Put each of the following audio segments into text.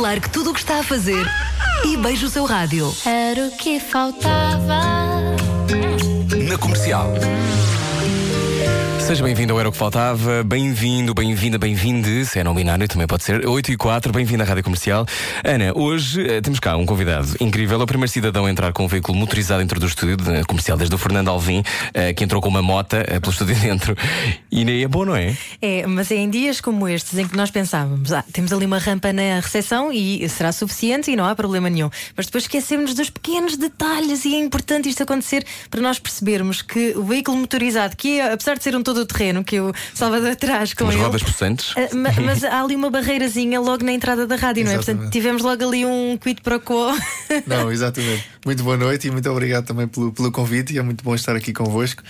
Largue tudo o que está a fazer e beije o seu rádio. Era o que faltava. Na comercial. Seja bem-vindo ao Era o que Faltava, bem-vindo, bem-vinda, bem-vinde, se é não binário também pode ser, 8 e 4, bem-vindo à Rádio Comercial. Ana, hoje eh, temos cá um convidado incrível, é o primeiro cidadão a entrar com um veículo motorizado dentro do estúdio comercial, desde o Fernando Alvim, eh, que entrou com uma mota eh, pelo estúdio dentro. E nem é bom, não é? É, mas é em dias como estes em que nós pensávamos, ah, temos ali uma rampa na recepção e será suficiente e não há problema nenhum. Mas depois esquecemos dos pequenos detalhes e é importante isto acontecer para nós percebermos que o veículo motorizado, que é, apesar de ser um todo terreno que o Salvador traz com Umas ele, rodas possantes. ah, ma- mas há ali uma barreirazinha logo na entrada da rádio, não é? Exatamente. Portanto, tivemos logo ali um quid pro quo. Não, exatamente. Muito boa noite e muito obrigado também pelo, pelo convite. E é muito bom estar aqui convosco.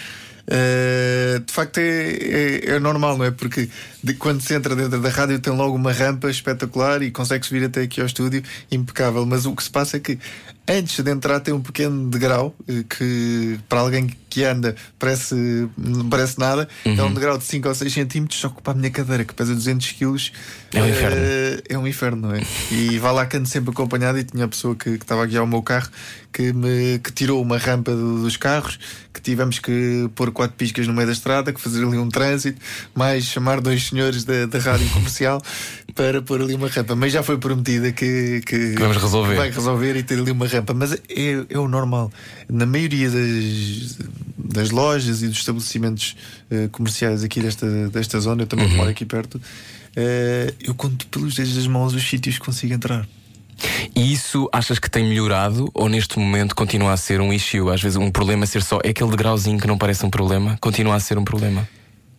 Uh, de facto, é, é, é normal, não é? Porque de- quando se entra dentro da rádio, tem logo uma rampa espetacular e consegue subir até aqui ao estúdio, impecável. Mas o que se passa é que antes de entrar, tem um pequeno degrau eh, que para alguém que anda parece, não parece nada. É um degrau de 5 ou 6 centímetros, só que para a minha cadeira, que pesa 200 quilos, É um eh, inferno. é um inferno, não é? E vá lá que ando sempre acompanhado e tinha a pessoa que, que estava a guiar o meu carro que me que tirou uma rampa do- dos carros, que tivemos que pôr quatro piscas no meio da estrada, que fazer ali um trânsito, mais chamar dois senhores da, da rádio comercial para pôr ali uma rampa. Mas já foi prometida que, que, Que vamos resolver. vai resolver e ter ali uma rampa. Mas é, é o normal. Na maioria das, das lojas e dos estabelecimentos eh, comerciais aqui desta, desta zona, eu também Uhum. moro aqui perto, eh, eu conto pelos dedos das mãos os sítios que consigo entrar. E isso achas que tem melhorado ou neste momento continua a ser um issue? Às vezes um problema ser só é aquele degrauzinho que não parece um problema, continua a ser um problema.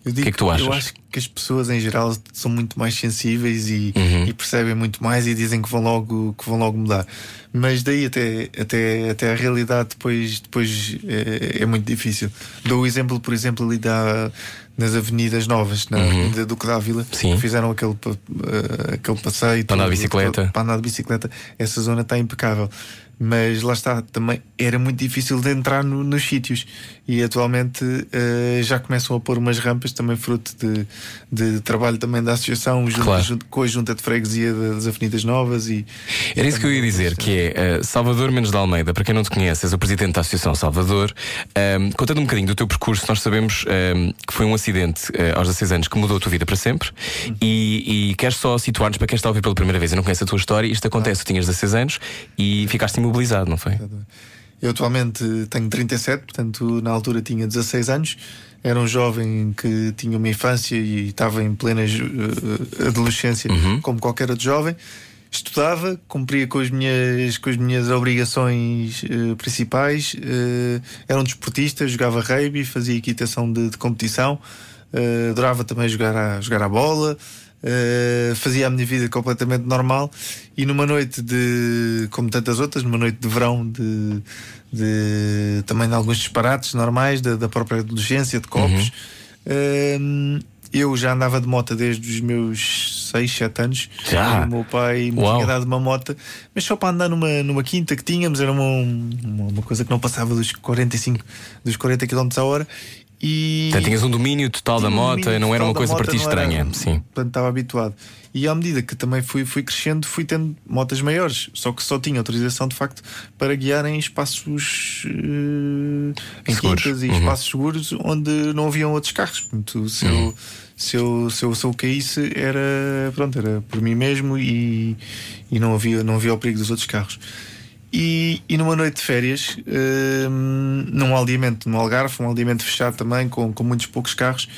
Eu que é que tu achas? Eu acho que as pessoas em geral são muito mais sensíveis e, Uhum. e percebem muito mais e dizem que vão logo, que vão logo mudar. Mas daí até, até, até a realidade depois, depois é, é muito difícil. Dou o exemplo, por exemplo, ali da, nas avenidas novas, na Avenida Duque da Uhum. Sim. fizeram aquele, eh, aquele passeio Para andar de bicicleta. para andar de bicicleta. Essa zona está impecável. Mas lá está, também era muito difícil de entrar no- nos sítios e atualmente eh, já começam a pôr umas rampas, também fruto de, de trabalho também da associação junto, Claro. junto com a junta de freguesia das Avenidas Novas e Era isso que eu ia dizer, que é eh, Salvador Menos de Almeida, para quem não te conhece, és o presidente da Associação Salvador. Ahm, contando um bocadinho do teu percurso, nós sabemos ahm, que foi um acidente eh, aos 16 anos que mudou a tua vida para sempre. E, e queres só situar-nos para quem está a ouvir pela primeira vez e não conhece a tua história. Isto acontece, tu tinhas 16 anos e ficaste imobilizado, não foi? Eu atualmente tenho 37, portanto na altura tinha 16 anos. Era um jovem que tinha uma infância e estava em plena eh, adolescência, como qualquer outro jovem. Estudava, cumpria com as minhas, com as minhas obrigações eh, principais. eh, era um desportista, jogava rugby, fazia equitação de, de competição. eh, adorava também jogar a, jogar a bola. Uh, fazia a minha vida completamente normal e numa noite de, como tantas outras, numa noite de verão, de, de- também de alguns disparates normais da, da própria adolescência, de copos. Uh, eu já andava de moto desde os meus 6, 7 anos. Já? O meu pai me Uau. tinha dado uma moto, mas só para andar numa, numa quinta que tínhamos, era uma, uma, uma coisa que não passava dos 45, dos 40 km a hora. E Portanto, tinhas um domínio total da um moto, não era uma coisa para ti não era- estranha. Sim. Portanto, estava habituado. E à medida que também fui, fui crescendo, fui tendo motas maiores. Só que só tinha autorização, de facto, para guiar em espaços. eh, em quintas e Uhum. espaços seguros onde não haviam outros carros. Portanto, se, Uhum. eu, se, eu, se, eu, se eu caísse, era, pronto, era por mim mesmo e, e não, havia, não havia o perigo dos outros carros. E, e numa noite de férias, hum, num aldeamento, num Algarve, um aldeamento fechado também, com, com muitos poucos carros,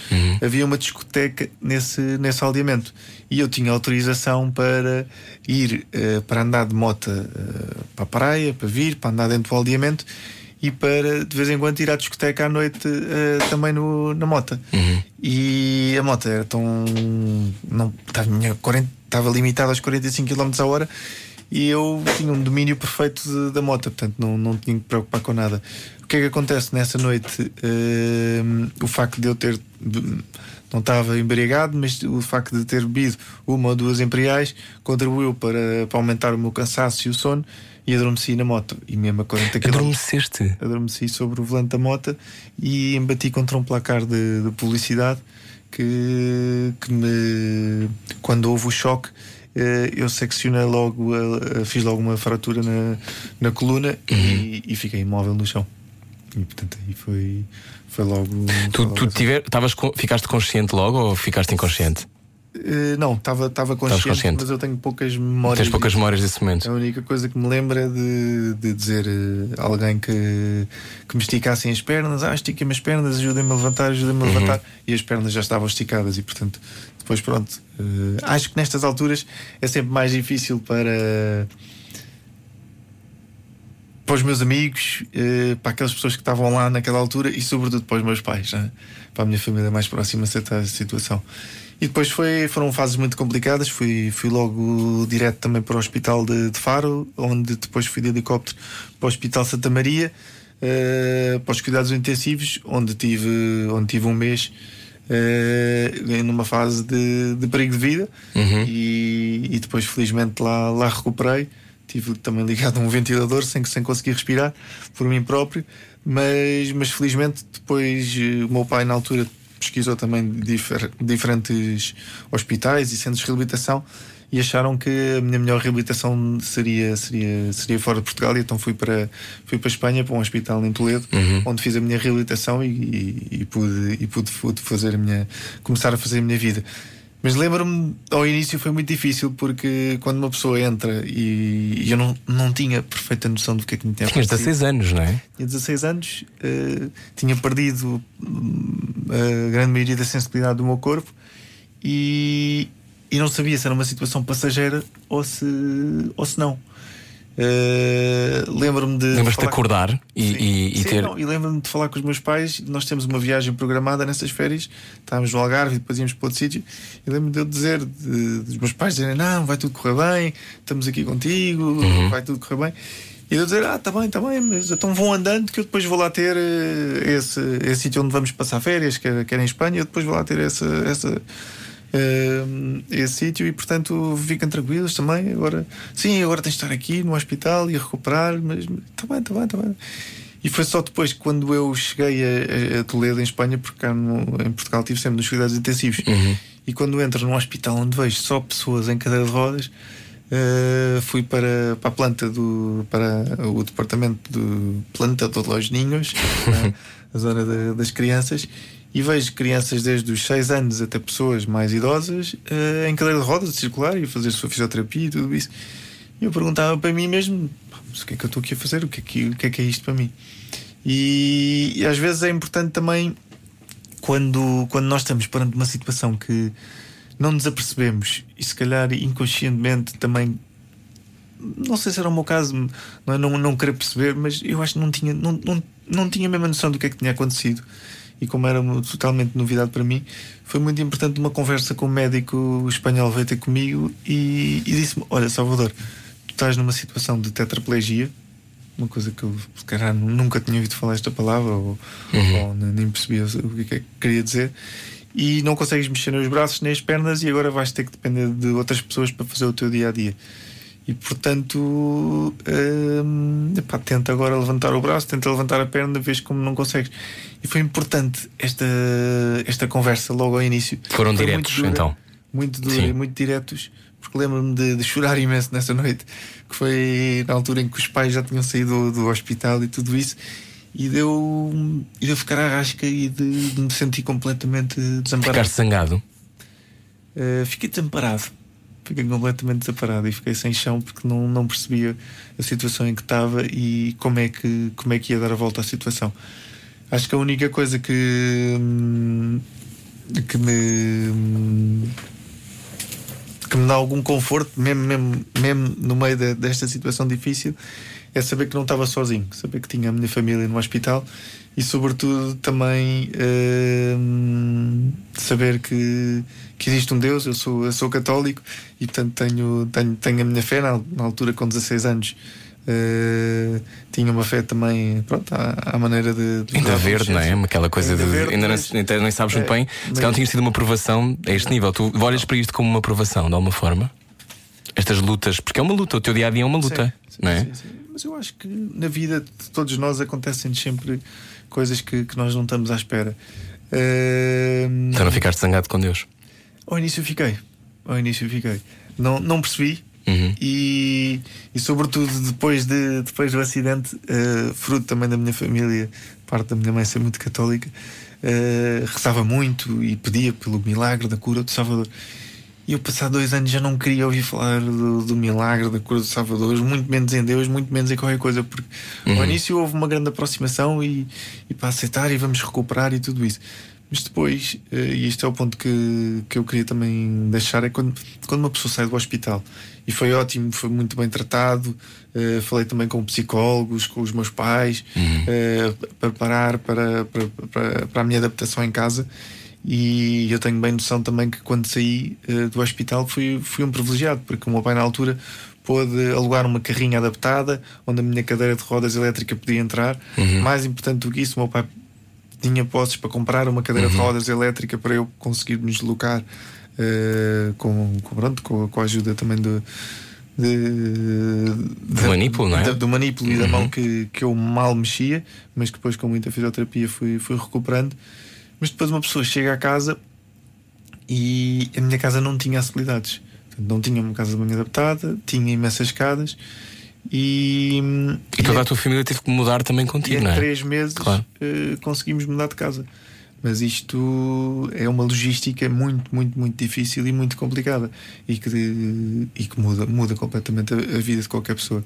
havia uma discoteca nesse, nesse aldeamento. E eu tinha autorização para ir eh, para andar de moto eh, para a praia, para vir, para andar dentro do aldeamento e para de vez em quando ir à discoteca à noite eh, também no, na moto. E a moto era tão. Não, estava, tinha 40 estava limitada aos 45 km a hora e eu tinha um domínio perfeito de- da moto, portanto não, não tinha que preocupar com nada. O que é que acontece nessa noite? Hum, o facto de eu ter. Não estava embriagado, mas o facto de ter bebido uma ou duas imperiais contribuiu para, para aumentar o meu cansaço e o sono e adormeci na moto. E mesmo a 40 km Adormeceste. adormeci sobre o volante da moto e embati contra um placar de, de publicidade que, que me quando houve o choque eu seccionei logo, fiz logo uma fratura na, na coluna e, e fiquei imóvel no chão. E portanto aí foi, foi logo. foi Tu, logo tu tiver, tavas, ficaste consciente logo ou ficaste inconsciente? Eh, não, estava consciente, consciente. mas eu tenho poucas memórias. Tens poucas memórias desse momento. A única coisa que me lembro é de, de dizer a alguém que, que me esticassem as pernas, ah, estiquem-me as pernas, ajudem-me a levantar, ajudem-me a levantar, e as pernas já estavam esticadas, e portanto, depois pronto. eh, acho que nestas alturas é sempre mais difícil para. Para os meus amigos, eh, para aquelas pessoas que estavam lá naquela altura e, sobretudo, para os meus pais, né? para a minha família mais próxima, a situação. E depois foi, foram fases muito complicadas. Fui, fui logo direto também para o hospital de, de Faro, onde depois fui de helicóptero para o Hospital Santa Maria, eh, para os cuidados intensivos, onde tive, onde tive um mês eh, numa fase de, de perigo de vida. E, e depois, felizmente, lá, lá recuperei. Tive também ligado a um ventilador sem, sem conseguir respirar por mim próprio. Mas, mas felizmente, depois eh, o meu pai, na altura, pesquisou também difer- diferentes hospitais e centros de reabilitação e acharam que a minha melhor reabilitação seria, seria, seria fora de Portugal e então fui para, fui para a Espanha, para um hospital em Toledo, onde fiz a minha reabilitação e, e, e pude, e pude, pude fazer a minha, começar a fazer a minha vida. Mas lembro-me, ao início foi muito difícil porque quando uma pessoa entra e, e eu não, não tinha perfeita noção do que é que me tinha Tinhas acontecido. 16 anos, não é? Tinha 16 anos, eh, tinha perdido hum, a grande maioria da sensibilidade do meu corpo e, e não sabia se era uma situação passageira ou se, ou se não. Eh, lembro-me de. Lembras-te de acordar e, Sim. e- e Sim, ter. não, e lembro-me de falar com os meus pais. Nós temos uma viagem programada nessas férias. Estávamos no Algarve e depois íamos para outro sítio. E lembro-me de eu dizer, de- dos meus pais dizerem: Não, vai tudo correr bem, estamos aqui contigo, Uhum. vai tudo correr bem. E eu dizer: Ah, está bem, está bem, mas então vão andando que eu depois vou lá ter eh, esse, esse sítio onde vamos passar férias, que era, que era em Espanha. Eu depois vou lá ter essa. essa eh, esse sítio e portanto fiquem tranquilos também. Agora sim agora tens de estar aqui no hospital e a recuperar mas está bem está bem está bem. E foi só depois quando eu cheguei a, a- Toledo em Espanha porque cá no- em Portugal estive sempre nos cuidados intensivos. E quando entro num hospital onde vejo só pessoas em cadeira de rodas eh, fui para, para a planta do para o departamento de planta de los ninhos né, a zona da- das crianças e vejo crianças desde os 6 anos até pessoas mais idosas eh, em cadeira de rodas a circular e fazer sua fisioterapia e tudo isso. E eu perguntava para mim mesmo "Pá, mas o que é que eu estou aqui a fazer? O que é que, o que, é, que é isto para mim? E, e às vezes é importante também quando, quando nós estamos perante uma situação que não nos apercebemos e se calhar inconscientemente também não sei se era o meu caso não, é? não, não querer perceber mas eu acho que não tinha não, não, não tinha a mesma noção do que é que tinha acontecido e como era totalmente novidade para mim foi muito importante uma conversa com o médico espanhol veio ter comigo e, e disse-me olha Salvador tu estás numa situação de tetraplegia uma coisa que eu se calhar nunca tinha ouvido falar esta palavra ou, ou nem nem percebia o que é que queria dizer e não consegues mexer nos braços nem as pernas e agora vais ter que depender de outras pessoas para fazer o teu dia a dia e portanto hum, epá, tenta agora levantar o braço tenta levantar a perna vês como não consegues e foi importante esta, esta conversa logo ao início Foram Foi diretos, muito dura, então? muito dura Sim. e muito diretos porque lembro-me de, de chorar imenso nessa noite que foi na altura em que os pais já tinham saído do, do hospital e tudo isso e deu e deu ficar à rasca e de, de me sentir completamente desamparado Ficaste zangado. Uh, fiquei desamparado. Fiquei completamente desamparado e fiquei sem chão porque não, não percebia a situação em que estava e como é, que, como é que ia dar a volta à situação. Acho que a única coisa que, hum, que me hum, que me dá algum conforto, mesmo, mesmo, mesmo no meio de- desta situação difícil, é saber que não estava sozinho, saber que tinha a minha família no hospital e, sobretudo, também hum, saber que, que existe um Deus. Eu sou, eu sou católico e, portanto, tenho, tenho, tenho a minha fé. Na, na altura, com 16 anos, eh, tinha uma fé também, pronto, à, à maneira de. de Ainda da verde, não é? Aquela coisa Ainda de. verde, ainda mas- nem, ainda nem sabes muito É, bem. Se calhar não tinha sido uma aprovação a este nível. Tu olhas para isto como uma aprovação, de alguma forma? Estas lutas, porque é uma luta, o teu dia a dia é uma luta, Sim, não é? sim, sim. Mas eu acho que na vida de todos nós acontecem sempre coisas que, que nós não estamos à espera. Ahm, Então não ficaste zangado com Deus. Ao início fiquei. Ao início fiquei. Não, não percebi. Uhum. E, e sobretudo depois, de, depois do acidente, uh, fruto também da minha família, parte da minha mãe ser muito católica, uh, rezava muito e pedia pelo milagre da cura do Salvador. E eu, passado dois anos, já não queria ouvir falar do, do milagre da cura do Salvador, muito menos em Deus, muito menos em qualquer coisa, porque Uhum. ao início houve uma grande aproximação e, e para aceitar e vamos recuperar e tudo isso. Mas depois, eh, e este é o ponto que, que eu queria também deixar, é quando, quando uma pessoa sai do hospital e foi ótimo, foi muito bem tratado. eh, falei também com psicólogos, com os meus pais, eh, para preparar para, para, para, para a minha adaptação em casa. E eu tenho bem noção também que quando saí eh, do hospital fui, fui um privilegiado, porque o meu pai, na altura, pôde alugar uma carrinha adaptada onde a minha cadeira de rodas elétrica podia entrar. Mais importante do que isso, o meu pai tinha posses para comprar uma cadeira de rodas elétrica para eu conseguir nos deslocar eh, com, com, pronto, com, com a ajuda também do. De, Do manípulo, não é? da- do manípulo e da mão que, que eu mal mexia, mas que depois com muita fisioterapia fui, fui recuperando. Mas depois uma pessoa chega à casa e a minha casa não tinha acessibilidades. Não tinha uma casa de banho adaptada, tinha imensas escadas e, E toda a tua família teve que mudar também e contigo, em não é? três meses Claro. eh, conseguimos mudar de casa. Mas isto é uma logística muito, muito, muito difícil e muito complicada e que, e que muda, muda completamente a, a vida de qualquer pessoa.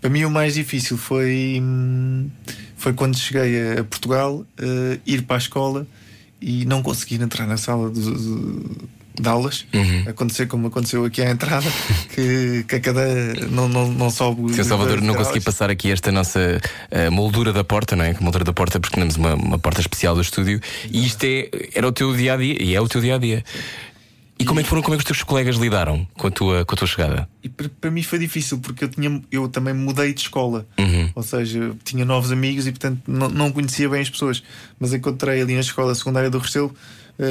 Para mim, o mais difícil foi, hum, foi quando cheguei a Portugal, eh, ir para a escola e não conseguir entrar na sala de aulas. Uhum. Acontecer como aconteceu aqui à entrada, que, que a cadeira não, não, não sobe. o Sr. Salvador, não consegui passar aqui esta nossa eh, moldura da porta, não é? Moldura da porta, porque temos uma, uma porta especial do estúdio e isto é, era o teu dia a dia e é o teu dia a dia. E como é que foram, como é que os teus colegas lidaram com a tua, com a tua chegada? E para, mim foi difícil porque eu, tinha, eu também mudei de escola, Uhum. ou seja, tinha novos amigos e portanto não, não conhecia bem as pessoas. Mas encontrei ali na escola secundária do Restelo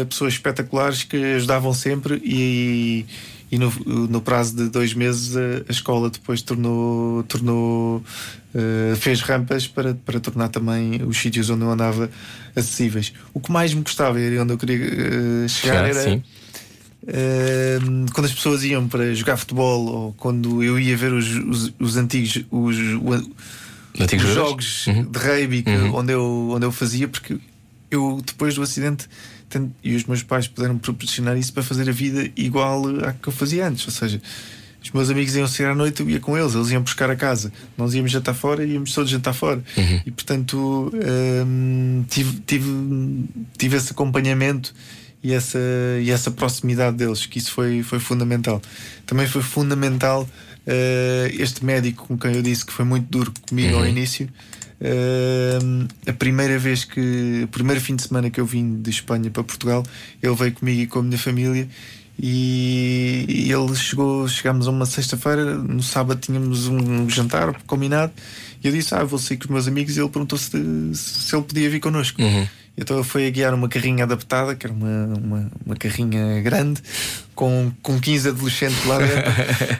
pessoas espetaculares que ajudavam sempre e, e no, no prazo de dois meses a, a escola depois tornou, tornou eh, fez rampas para, para tornar também os sítios onde eu andava acessíveis. O que mais me gostava e era onde eu queria eh, chegar Já, era sim. Uh, quando as pessoas iam para jogar futebol ou quando eu ia ver os, os, os antigos os, Antigos os jogos Uhum. de rugby que- Uhum. onde, eu, onde eu fazia, porque eu depois do acidente e os meus pais puderam proporcionar isso para fazer a vida igual à que eu fazia antes. Ou seja, os meus amigos iam sair à noite, eu ia com eles, eles iam buscar a casa. Nós íamos jantar fora e íamos todos jantar fora. Uhum. E portanto hum, tive, tive, tive esse acompanhamento e essa, e essa proximidade deles, que isso foi, foi fundamental. Também foi fundamental eh, este médico com quem eu disse que foi muito duro comigo ao início. Eh, a primeira vez que, o primeiro fim de semana que eu vim de Espanha para Portugal, ele veio comigo e com a minha família. E, e ele chegou, chegámos a uma sexta-feira, no sábado tínhamos um jantar combinado. E eu disse: Ah, vou sair com os meus amigos. E ele perguntou se, se ele podia vir connosco. Uhum. Então ele foi a guiar uma carrinha adaptada, que era uma, uma, uma carrinha grande, com, com 15 adolescentes lá dentro.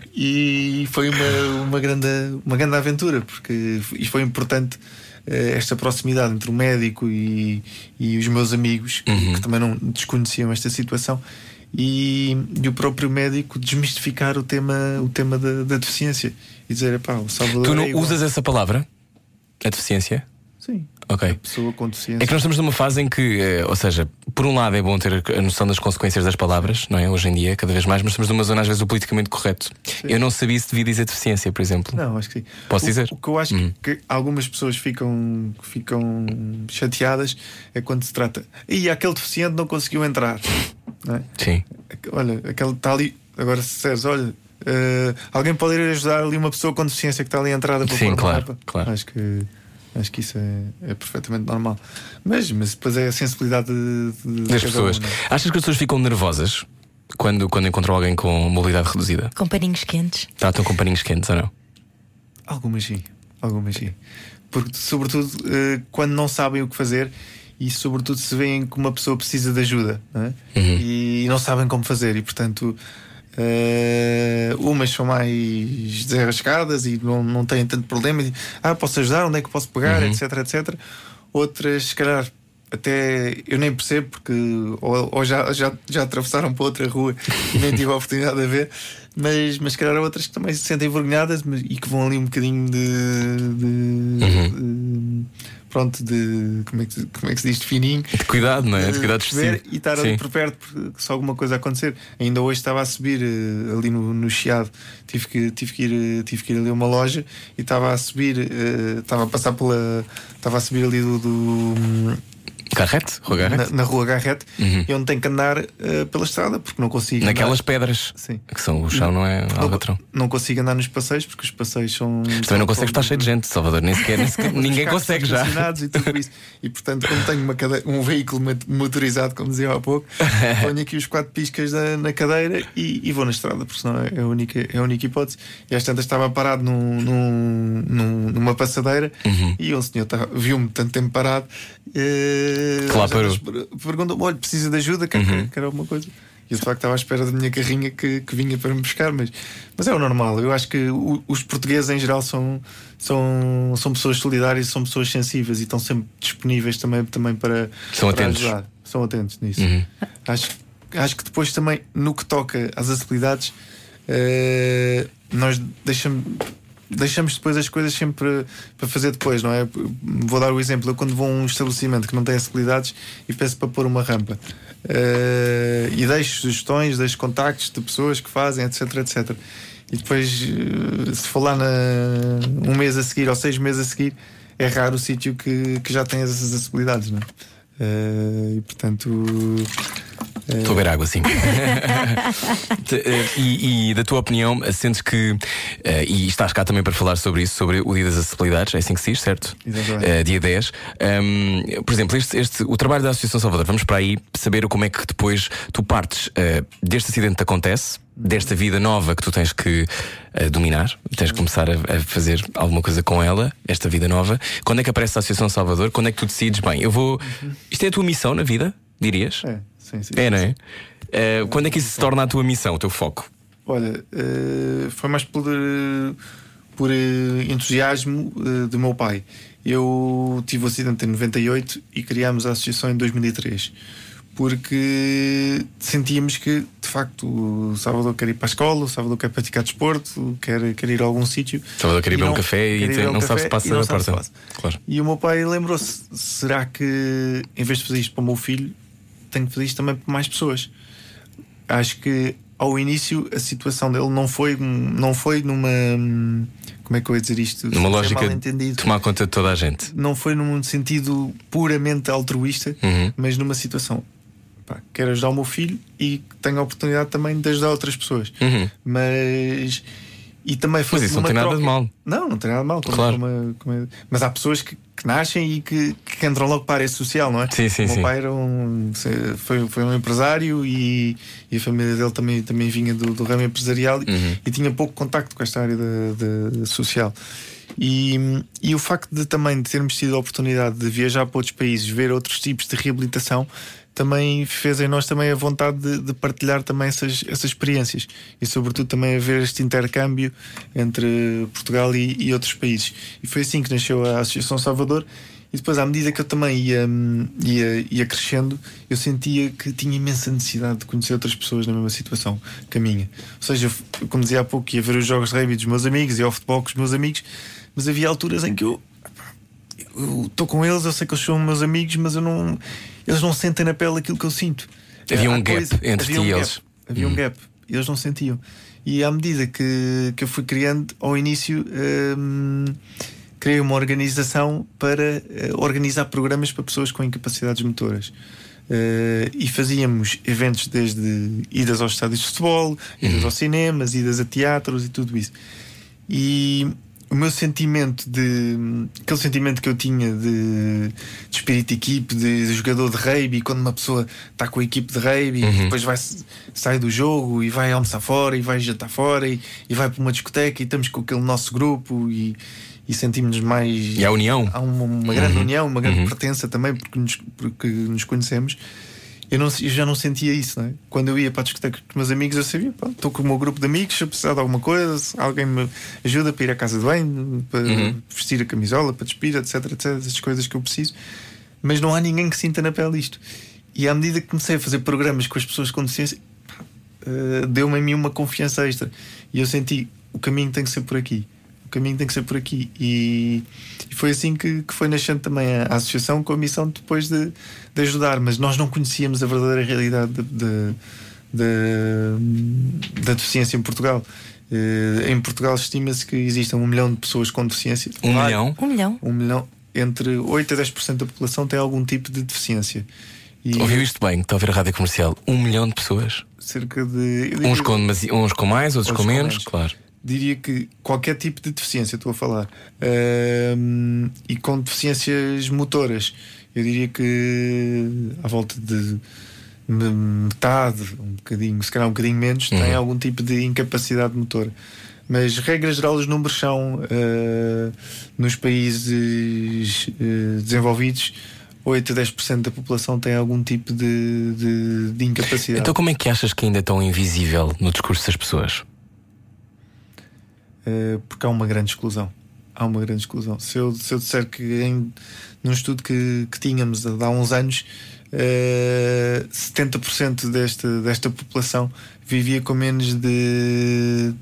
e foi uma, uma, grande, uma grande aventura, porque e foi importante eh, esta proximidade entre o médico e, e os meus amigos, que, Uhum. que também não desconheciam esta situação. E, e o próprio médico desmistificar o tema, o tema da, da deficiência e dizer: pá, o Salvador. Tu não é igual." usas essa palavra? A deficiência? Sim, Ok. pessoa com deficiência. É que nós estamos numa fase em que, eh, ou seja, por um lado é bom ter a noção das consequências das palavras, não é? Hoje em dia, cada vez mais, mas estamos numa zona às vezes do politicamente correto. Eu não sabia se devia dizer deficiência, por exemplo. Não, acho que sim. Posso O- dizer? O, que eu acho que, que algumas pessoas ficam, ficam chateadas é quando se trata. E aquele deficiente não conseguiu entrar. Não é? Sim. Olha, aquele está ali. Agora, se disseres, olha, eh, alguém pode ir ajudar ali uma pessoa com deficiência que está ali entrada para Sim, pôr claro, mapa. claro. Acho que. Acho que isso é, é perfeitamente normal. Mas, mas depois é a sensibilidade de, de Das pessoas. um, é? Achas que as pessoas ficam nervosas quando, quando encontram alguém com mobilidade reduzida? Com paninhos quentes. Tratam com paninhos quentes ou não? Algumas sim, algumas sim. Porque, sobretudo, eh, quando não sabem o que fazer e, sobretudo, se veem que uma pessoa precisa de ajuda não é? e não sabem como fazer, e portanto. Eh, umas são mais desarrascadas e não, não têm tanto problema. E, ah, posso ajudar? Onde é que posso pegar? Etc, etc. Outras, se calhar, até eu nem percebo porque ou, ou já, já, já atravessaram para outra rua e nem tive a oportunidade de ver. mas, mas se calhar outras que também se sentem envergonhadas e que vão ali um bocadinho de. de, Uhum. de- pronto, de. Como é, que, como é que se diz? De fininho. De cuidado, não é? De cuidado perceber excessivo. e estar ali por perto porque se alguma coisa acontecer. Ainda hoje estava a subir eh, ali no, no Chiado, tive que, tive, que ir, eh, tive que ir ali a uma loja e estava a subir, eh, estava a passar pela. Estava a subir ali do. do- Garrete? Rua na, Garrete? na rua Garrete Uhum. e onde tenho que andar eh, pela estrada porque não consigo. Naquelas andar. pedras Sim. que são o chão, não é? Não, Alcatrão. não consigo andar nos passeios porque os passeios são. Também não consegues estar cheio de gente, Salvador. Nem sequer, nem sequer- ninguém consegue já. E, tudo isso. e portanto, como tenho uma cade- um veículo motorizado, como dizia há pouco, ponho aqui os quatro piscas na, na cadeira e, e vou na estrada, porque senão é a única, é a única hipótese. E às tantas estava parado num, num- num- numa passadeira Uhum. e um senhor tava- viu-me tanto tempo parado. eh, Que lá parou. per- Perguntou-me: olha, precisa de ajuda? Quer, Uhum. quer alguma coisa? E eu de facto estava à espera da minha carrinha que, que vinha para me buscar, mas, mas é o normal. Eu acho que o- os portugueses em geral são, são, são pessoas solidárias, são pessoas sensíveis e estão sempre disponíveis também, também para, São para atentos. ajudar. São atentos nisso. Uhum. Acho, acho que depois também, no que toca às acessibilidades, eh, nós deixamos. Deixamos depois as coisas sempre para fazer depois, não é? Vou dar o exemplo. Eu, quando vou a um estabelecimento que não tem acessibilidades e peço para pôr uma rampa eh, e deixo sugestões, deixo contactos de pessoas que fazem, etc, etc. E depois, eh, se for lá na, um mês a seguir ou seis meses a seguir, é raro o sítio que, que já tem essas acessibilidades, não é? Eh, e portanto. Estou a ver água, sim. Eh, e, e da tua opinião, sentes que. eh, e estás cá também para falar sobre isso, sobre o Dia das Acessibilidades, é assim que se diz, certo? Exatamente. Eh, dia 10. Ahm, por exemplo, este, este- o trabalho da Associação Salvador, vamos para aí saber como é que depois tu partes eh, deste acidente que acontece, desta vida nova que tu tens que eh, dominar, tens que começar a, a fazer alguma coisa com ela, esta vida nova. Quando é que aparece a Associação Salvador? Quando é que tu decides, bem, eu vou. Isto é a tua missão na vida, dirias? É, sim, sim. É, não é? Eh, quando é que isso se torna a tua missão, o teu foco? Olha, eh, foi mais por, eh, por eh, entusiasmo do meu pai. Eu tive o acidente em 98 e criámos a associação em 2003. Porque sentíamos que, de facto, o Salvador quer ir para a escola, o Salvador quer praticar desporto, quer, quer ir a algum sítio. Salvador quer ir beber um café e beber um não sabe se passa na porta. Claro. E o meu pai lembrou-se: será que em vez de fazer isto para o meu filho, tenho que fazer isto também para mais pessoas? Acho que ao início a situação dele não foi, não foi numa. Como é que eu ia dizer isto? Numa lógica de tomar conta de toda a gente. Não foi num sentido puramente altruísta, Uhum. mas numa situação. pá, quero ajudar o meu filho e tenho a oportunidade também de ajudar outras pessoas. Uhum. Mas. E também foi Mas isso não tem nada de mal. Não, não tem nada de mal. como- Claro. como- como- mas há pessoas que, que nascem e que, que entram logo para a área social, não é? Sim, sim, o meu sim. pai era um, foi, foi um empresário e, e a família dele também, também vinha do, do ramo empresarial e- Uhum. e, tinha pouco contacto com esta área da, da- social. E, e o facto de também de termos tido a oportunidade de viajar para outros países, ver outros tipos de reabilitação, também fez em nós também a vontade de, de partilhar também essas, essas experiências e sobretudo também haver este intercâmbio entre Portugal e, e outros países. E foi assim que nasceu a Associação Salvador. E depois, à medida que eu também ia, ia, ia crescendo, eu sentia que tinha imensa necessidade de conhecer outras pessoas na mesma situação que a minha. Ou seja, eu, como dizia há pouco, ia ver os jogos de rugby dos meus amigos, ia ao futebol com os meus amigos, mas havia alturas em que eu estou com eles, eu sei que eles são meus amigos, mas eu não, eles não sentem na pele aquilo que eu sinto. Havia Há um gap coisa- entre havia ti um e gap, eles. Havia Hum. um gap, eles não sentiam. E à medida que, que eu fui criando, ao início, hum, criei uma organização para eh, organizar programas para pessoas com incapacidades motoras. Eh, e fazíamos eventos desde idas aos estádios de futebol, idas Uhum. aos cinemas, idas a teatros e tudo isso. E o meu sentimento de. aquele sentimento que eu tinha de, de espírito de equipe, de, de jogador de rugby, quando uma pessoa está com a equipe de rugby Uhum. e depois vai, sai do jogo e vai almoçar fora e vai jantar fora e, e vai para uma discoteca e estamos com aquele nosso grupo e, e sentimos-nos mais. E a união. Há uma, uma grande Uhum. união, uma grande Uhum. pertença também porque nos, porque nos conhecemos. Eu, não, eu já não sentia isso, não é? Quando eu ia para a discoteca com os meus amigos, eu sabia, pá, estou com o meu grupo de amigos, se eu precisar de alguma coisa, alguém me ajuda para ir à casa de banho, para Uhum. vestir a camisola, para despir, etc, etc, essas coisas que eu preciso. Mas não há ninguém que sinta na pele isto. E à medida que comecei a fazer programas com as pessoas com deficiência, uh, deu-me a mim uma confiança extra. E eu senti o caminho tem que ser por aqui. O caminho tem que ser por aqui. E, e foi assim que, que, foi nascendo também a, a, associação com a missão depois de, de, ajudar. Mas nós não conhecíamos a verdadeira realidade de, de, de, da deficiência em Portugal. Uh, em Portugal estima-se que existam um milhão de pessoas com deficiência. Um claro, milhão? Um milhão. Um milhão. Entre 8 a 10% da população tem algum tipo de deficiência. E Ouviu isto bem, que está a ouvir a rádio comercial? Um milhão de pessoas. Cerca de. Uns, com, uns com mais, outros com menos, com claro. Diria que qualquer tipo de deficiência, estou a falar. Uh, e com deficiências motoras. Eu diria que à volta de metade, um bocadinho, se calhar um bocadinho menos, uhum. tem algum tipo de incapacidade motora. Mas, regra geral, os números são uh, nos países uh, desenvolvidos. 8 a 10% da população tem algum tipo de, de, de, incapacidade. Então, como é que achas que ainda é tão invisível no discurso das pessoas? Uh, porque há uma grande exclusão. Há uma grande exclusão. Se eu, se eu disser que em, num estudo que, que tínhamos há uns anos, uh, 70% desta, desta população vivia com menos de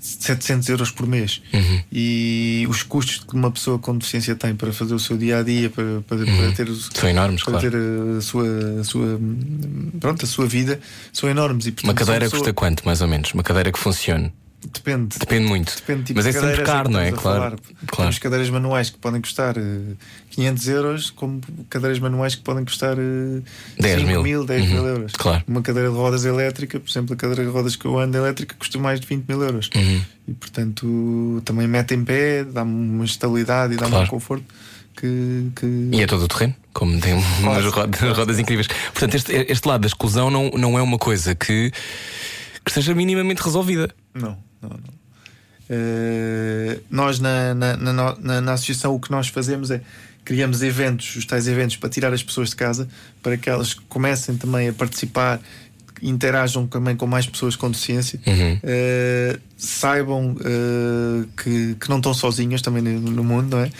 700 euros por mês. Uhum. E os custos que uma pessoa com deficiência tem para fazer o seu dia a dia, para, para, uhum. para ter, são enormes, para claro. ter a sua, a sua, pronto, a sua vida, são enormes. E, portanto, uma cadeira pessoa... custa quanto, mais ou menos? Uma cadeira que funcione? Depende. Depende muito. Depende tipo Mas é sempre caro, não é? Claro. claro. Temos cadeiras manuais que podem custar 500 eh, euros, como cadeiras manuais que podem custar 10 eh, 5 mil, mil 10 uhum. mil euros. Claro. Uma cadeira de rodas elétrica, por exemplo, a cadeira de rodas que eu ando elétrica custa mais de 20 mil euros. Uhum. E portanto também mete em pé, dá-me uma estabilidade e dá-me claro. um conforto. Que, que... E é todo o terreno, como tem umas rodas, rodas incríveis. Portanto, este, este lado da exclusão não, não é uma coisa que, que seja minimamente resolvida. Não, não, não. Uh, nós na, na, na, na, associação o que nós fazemos é criamos eventos, os tais eventos para tirar as pessoas de casa, para que elas comecem também a participar, interajam também com mais pessoas com deficiência, uhum. uh, saibam uh, que, que não estão sozinhas também no, no mundo, não é?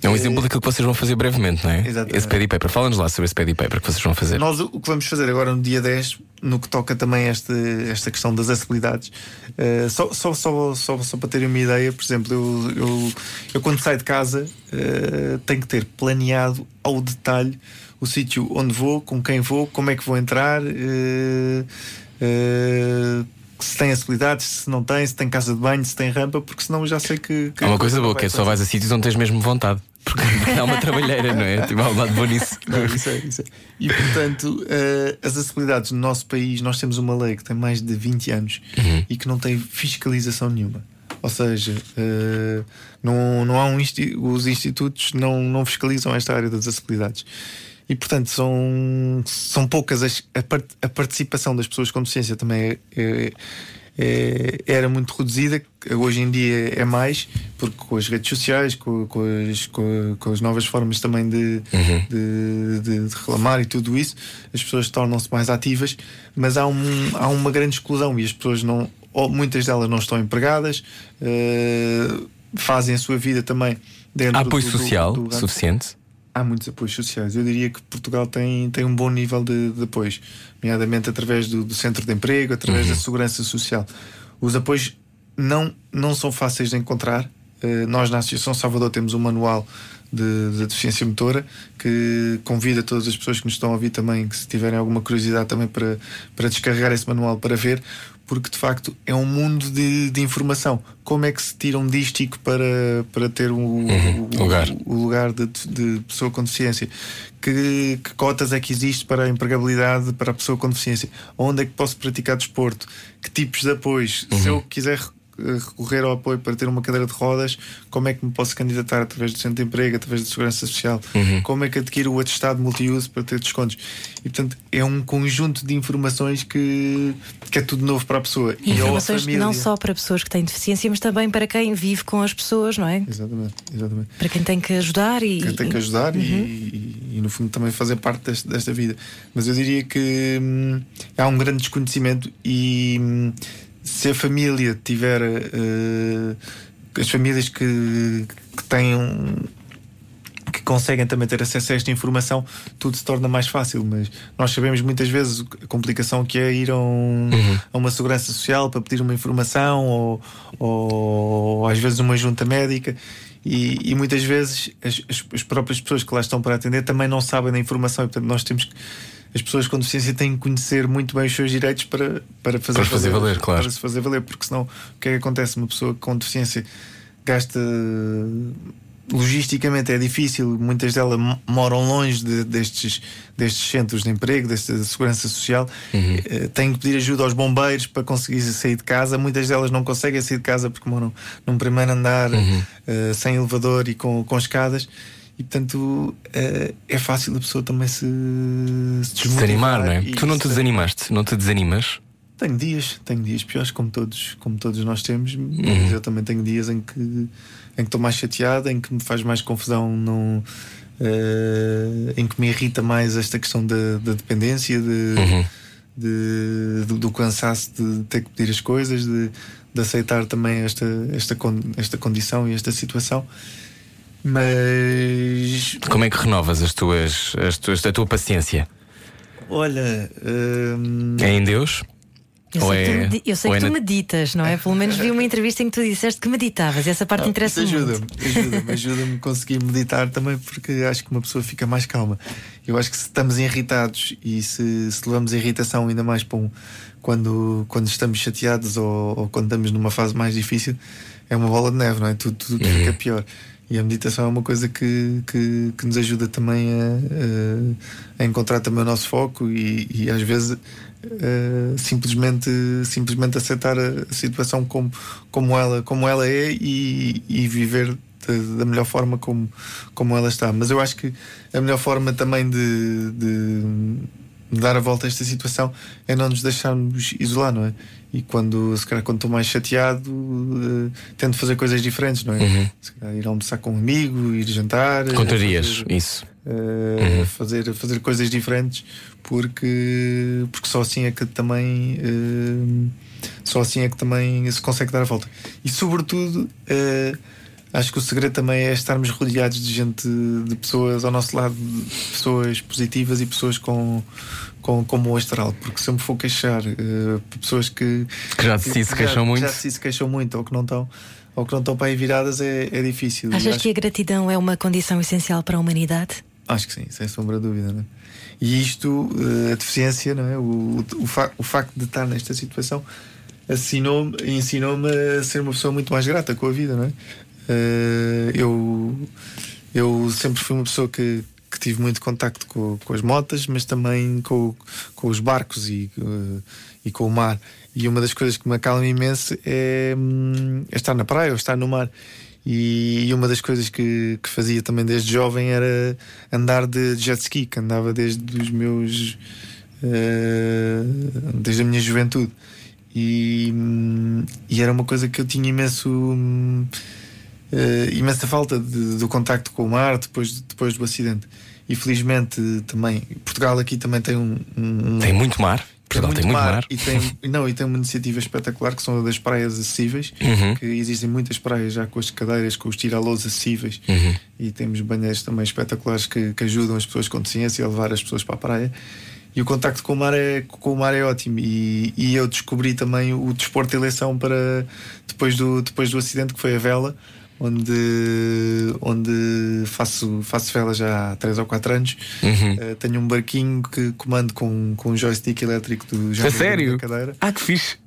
É um exemplo daquilo que vocês vão fazer brevemente, não é? Exatamente. Esse Paddy Paper. Fala-nos lá sobre esse Paddy Paper que vocês vão fazer. Nós o que vamos fazer agora no dia 10, no que toca também esta, esta questão das acessibilidades, uh, só, só, só, só, só para terem uma ideia, por exemplo, eu, eu, eu quando saio de casa tenho que ter planeado ao detalhe o sítio onde vou, com quem vou, como é que vou entrar. Uh, se tem acessibilidade, se não tem, se tem casa de banho, se tem rampa, porque senão eu já sei que. que Há uma coisa boa, que é só vais a sítios onde tens mesmo vontade. Porque há uma trabalheira, não é? Tipo, há um lado bom nisso. Não, isso é, isso é. E portanto, uh, as acessibilidades no nosso país, nós temos uma lei que tem mais de 20 anos uhum. e que não tem fiscalização nenhuma. Ou seja, uh, não, não há um os institutos não, não fiscalizam esta área das acessibilidades. E portanto são, são poucas as, a, part, a participação das pessoas com deficiência também é, é é, era muito reduzida, hoje em dia é mais, porque com as redes sociais, com, com, as, com, com as, novas formas também de, uhum. de, de, de, reclamar e tudo isso, as pessoas tornam-se mais ativas, mas há, um, há uma grande exclusão e as pessoas não, muitas delas não estão empregadas, uh, fazem a sua vida também dentro apoio do, social do, do, suficiente? Há muitos apoios sociais. Eu diria que Portugal tem, tem um bom nível de, de apoios, nomeadamente através do, do centro de emprego, através uhum. da segurança social. Os apoios não, não são fáceis de encontrar. Uh, nós, na Associação Salvador, temos um manual de, de, deficiência motora que convida todas as pessoas que nos estão a ouvir também, que se tiverem alguma curiosidade, também para, para descarregar esse manual para ver porque de facto é um mundo de, de informação. Como é que se tira um dístico para, para ter um, uhum, o, lugar, o, o lugar de, de, pessoa com deficiência? Que, que, cotas é que existe para a empregabilidade para a pessoa com deficiência? Onde é que posso praticar desporto? Que tipos de apoios? Uhum. Se eu quiser recorrer ao apoio para ter uma cadeira de rodas, como é que me posso candidatar através do centro de emprego, através da segurança social? Uhum. Como é que adquiro o atestado multiuso para ter descontos? E portanto é um conjunto de informações que, que é tudo novo para a pessoa. E informações não só para pessoas que têm deficiência, mas também para quem vive com as pessoas, não é? Exatamente, exatamente. Para quem tem que ajudar e. Quem tem que ajudar uhum. e, e, e, no fundo também fazer parte deste, desta vida. Mas eu diria que hum, há um grande desconhecimento e. Hum, se a família tiver uh, as famílias que, que têm um, que, conseguem também ter acesso a esta informação, tudo se torna mais fácil. Mas nós sabemos muitas vezes a complicação que é ir a, um, uhum. a uma segurança social para pedir uma informação ou, ou, ou às vezes uma junta médica. E, e, muitas vezes as, as, próprias pessoas que lá estão para atender também não sabem da informação e portanto nós temos que as pessoas com deficiência têm que conhecer muito bem os seus direitos para, para fazer, para fazer valer, valer, claro. Para se fazer valer, porque senão o que é que acontece? Uma pessoa com deficiência gasta logisticamente é difícil, muitas delas moram longe de, destes, destes centros de emprego, desta segurança social, uhum. Eh, têm que pedir ajuda aos bombeiros para conseguir sair de casa. Muitas delas não conseguem sair de casa porque moram num primeiro andar, uhum. uh, sem elevador e com, com escadas. E portanto uh, é fácil a pessoa também se, se desanimar, não é? Tu não te desanimaste, não te desanimas? Tenho dias, tenho dias piores, como todos, como todos nós temos, uhum. mas eu também tenho dias em que, em que estou mais chateado, em que me faz mais confusão, não, uh, em que me irrita mais esta questão da, da dependência, de, uhum. de, do, do, cansaço de ter que pedir as coisas, de, de aceitar também esta, esta, esta condição e esta situação. Mas. Como é que renovas as tuas, as tuas, a tua paciência? Olha. Hum... É em Deus? Eu sei, é, que, tu, eu sei que é tu na... meditas, não é? Pelo menos vi uma entrevista em que tu disseste que meditavas. Essa parte ah, interessa ajuda muito. Ajuda-me, ajuda-me a conseguir meditar também, porque acho que uma pessoa fica mais calma. Eu acho que se estamos irritados e se, se levamos a irritação ainda mais para um, quando, quando estamos chateados ou, ou, quando estamos numa fase mais difícil, é uma bola de neve, não é? Tudo, tudo uhum. fica pior. E a meditação é uma coisa que, que, que nos ajuda também a, a, encontrar também o nosso foco e, e às vezes Uh, simplesmente, simplesmente aceitar a, situação como, como, ela, como ela é e, e viver da melhor forma como, como ela está. Mas eu acho que a melhor forma também de, de dar a volta a esta situação é não nos deixarmos isolar, não é? E quando, se calhar, quando estou mais chateado, uh, tento fazer coisas diferentes, não é? Uhum. Se calhar, ir almoçar com um amigo, ir jantar. Contarias, fazer, isso. Uh, uhum. fazer, fazer coisas diferentes porque, porque só assim é que também uh, só assim é que também se consegue dar a volta. E sobretudo uh, acho que o segredo também é estarmos rodeados de gente, de pessoas ao nosso lado, pessoas positivas e pessoas com, com, com bom astral, porque se eu me for queixar uh, pessoas que, que já de si se queixam muito, já de si se queixam muito ou que não estão ou que não estão para aí viradas é, é difícil. Achas que a gratidão é uma condição essencial para a humanidade? Acho que sim, sem sombra de dúvida. Né? E isto, eh, a deficiência, não é? o, o, o facto de estar nesta situação ensinou-me ensinou a ser uma pessoa muito mais grata com a vida. Não é? Uh, eu, eu sempre fui uma pessoa que, que tive muito contacto com, com as motas, mas também com, com os barcos e, uh, e com o mar. E uma das coisas que me acalma imenso é, hum, é estar na praia ou estar no mar. E, e uma das coisas que, que, fazia também desde jovem era andar de jet ski, que andava desde os meus. Uh, desde a minha juventude. E, e, era uma coisa que eu tinha imenso. Uh, imensa falta de, do contacto com o mar depois, depois do acidente. E felizmente também, Portugal aqui também tem um. um tem muito mar. Portugal tem muito, mar, mar. E, tem, não, e tem uma iniciativa espetacular que são das praias acessíveis. Uhum. Que existem muitas praias já com as cadeiras, com os tiralôs acessíveis. Uhum. E temos banheiros também espetaculares que, que, ajudam as pessoas com deficiência a levar as pessoas para a praia. E o contacto com o mar é, com o mar é ótimo. E, e eu descobri também o desporto de eleição para depois do, depois do acidente, que foi a vela onde, onde faço, faço vela já há 3 ou 4 anos. Uhum. Uh, tenho um barquinho que comando com, com um joystick elétrico do João. sério? Cadeira. Ah, que fixe!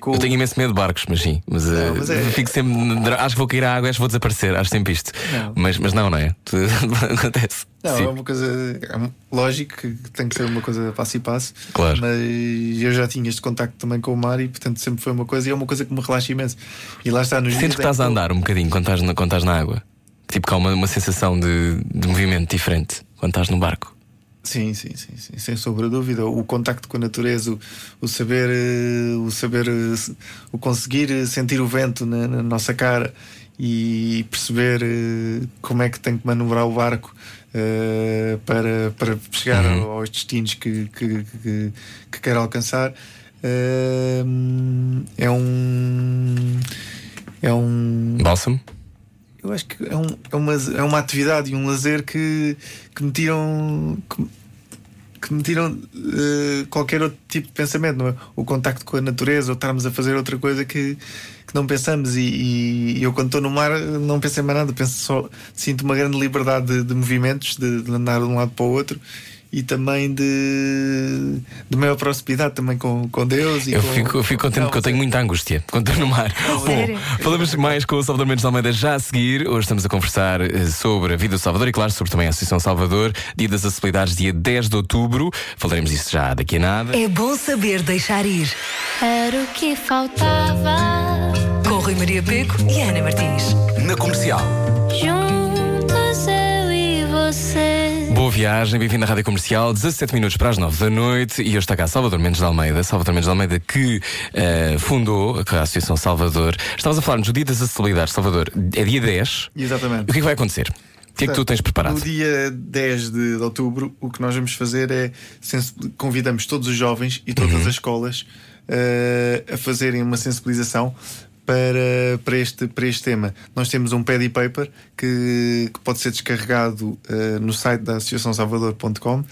Com... Eu tenho imenso medo de barcos, mas sim. Mas, não, uh, mas é... fico sempre. Acho que vou cair à água, acho que vou desaparecer. Acho sempre isto. Não. Mas, mas não, não é? Acontece. Não, sim. é uma coisa. É lógico que tem que ser uma coisa passo e passo. Claro. Mas eu já tinha este contacto também com o mar e, portanto, sempre foi uma coisa. E é uma coisa que me relaxa imenso. E lá está nos Sentes que estás a andar um bocadinho quando estás na, quando estás na água? Tipo, que há uma, uma sensação de, de movimento diferente quando estás no barco. Sim, sim, sim, sim, sem sombra de dúvida. O contacto com a natureza, o, o saber, eh, o saber, eh, o conseguir sentir o vento na, na, nossa cara e perceber eh, como é que tem que manobrar o barco uh, para, para chegar uhum. aos destinos que, que, que, que quer alcançar uh, é um é um bálsamo eu acho que é, um, é, uma, é uma atividade e um lazer que, que me tiram. Que, que me tiram uh, qualquer outro tipo de pensamento, não é? O contacto com a natureza ou estarmos a fazer outra coisa que, que não pensamos. E, e eu, quando estou no mar, não penso em mais nada, penso só, sinto uma grande liberdade de, de movimentos, de, de andar de um lado para o outro e também de, de maior proximidade também com, com Deus. E eu, com, fico, eu fico contente porque eu tenho muita angústia quando estou no mar. Bom, falamos mais com o Salvador Mendes de Almeida já a seguir. Hoje estamos a conversar eh, sobre a vida do Salvador e, claro, sobre também a Associação Salvador, Dia das Acessibilidades, dia 10 de outubro. Falaremos disso já daqui a nada. É bom saber deixar ir. Era o que faltava. Com Rui Maria Peco e Ana Martins. Na comercial. Juntos viagem, bem-vindo à Rádio Comercial, 17 minutos para as 9 da noite e hoje está cá Salvador Mendes de Almeida, Salvador Mendes de Almeida que eh, fundou a Associação Salvador. Estavas a falar-nos do Dia das Acessibilidades, Salvador, é dia 10. Exatamente. O que é que vai acontecer? O que é que tu tens preparado? No dia 10 de, de outubro, o que nós vamos fazer é convidamos todos os jovens e todas Uhum. as escolas eh, a fazerem uma sensibilização para, para, este, para este tema. Nós temos um pad e paper que, que pode ser descarregado eh, no site da associaçãosalvador.com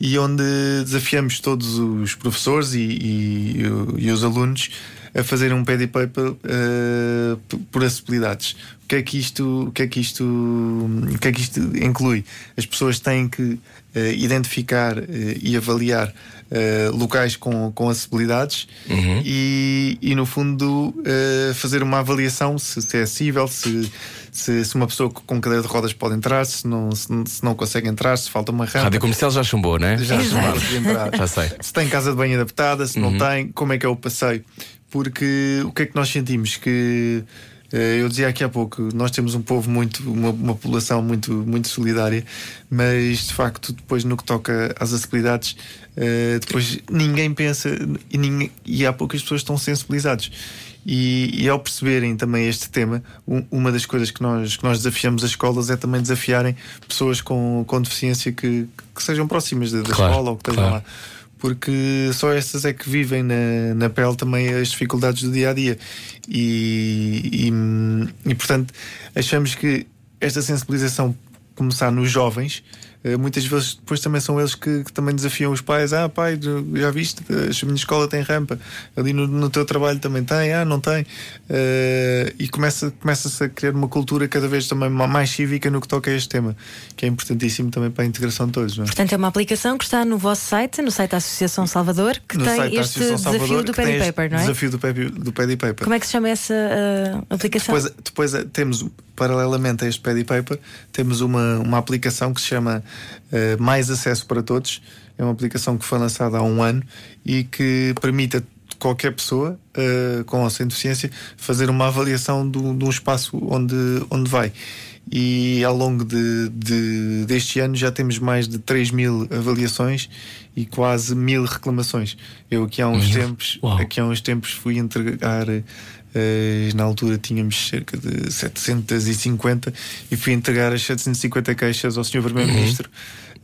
e onde desafiamos todos os professores e, e- e os alunos a fazerem um pad e paper p- por acessibilidades. O que é que isto, o que é que isto, o que é que isto inclui? As pessoas têm que eh, identificar e avaliar eh, locais com, com acessibilidades e, e, no fundo, eh, fazer uma avaliação se, se é acessível, se, se, se uma pessoa com cadeira de rodas pode entrar, se não, se, não- se não consegue entrar, se falta uma rampa. Rádio Comercial já chumbou, não é? Já de entrar. Já sei. Se tem casa de banho adaptada, se não tem, como é que é o passeio? Porque o que é que nós sentimos? Que eu dizia aqui há pouco, nós temos um povo muito, uma, uma população muito, muito solidária, mas de facto, depois no que toca às acessibilidades, eh, depois ninguém pensa e, ninguém, e há poucas pessoas que estão sensibilizados. E, e ao perceberem também este tema, um- uma das coisas que nós, que nós desafiamos as escolas é também desafiarem pessoas com, com deficiência que, que sejam próximas da, da Claro, escola ou que estejam claro. lá porque só essas é que vivem na, na pele também as dificuldades do dia a dia. E, e, e, portanto, achamos que esta sensibilização começar nos jovens. Eh, Muitas vezes depois também são eles que, que também desafiam os pais. Ah, pai, já viste? A minha escola tem rampa. Ali no, no teu trabalho também tem. Ah, não tem. Eh, e começa, começa-se a criar uma cultura cada vez também ma- mais cívica no que toca a este tema, que é importantíssimo também para a integração de todos. É? Portanto, é uma aplicação que está no vosso site, no site da Associação Salvador, que no tem este desafio Salvador, do este paper, não é? Desafio do do pad e paper. Como é que se chama essa ah, aplicação? Depois, depois eh, temos, paralelamente a este pad e paper, temos uma, uma aplicação que se chama eh, Mais Acesso para Todos. É uma aplicação que foi lançada há um ano e que permite a qualquer pessoa eh, com ou sem deficiência fazer uma avaliação do, de um espaço onde, onde vai. E ao longo de, de- deste ano já temos mais de 3 mil avaliações e quase mil reclamações. Eu aqui há uns tempos, aqui há uns tempos fui entregar eh, na altura tínhamos cerca de 750 e fui entregar as 750 queixas ao Sr. Uhum. Primeiro-Ministro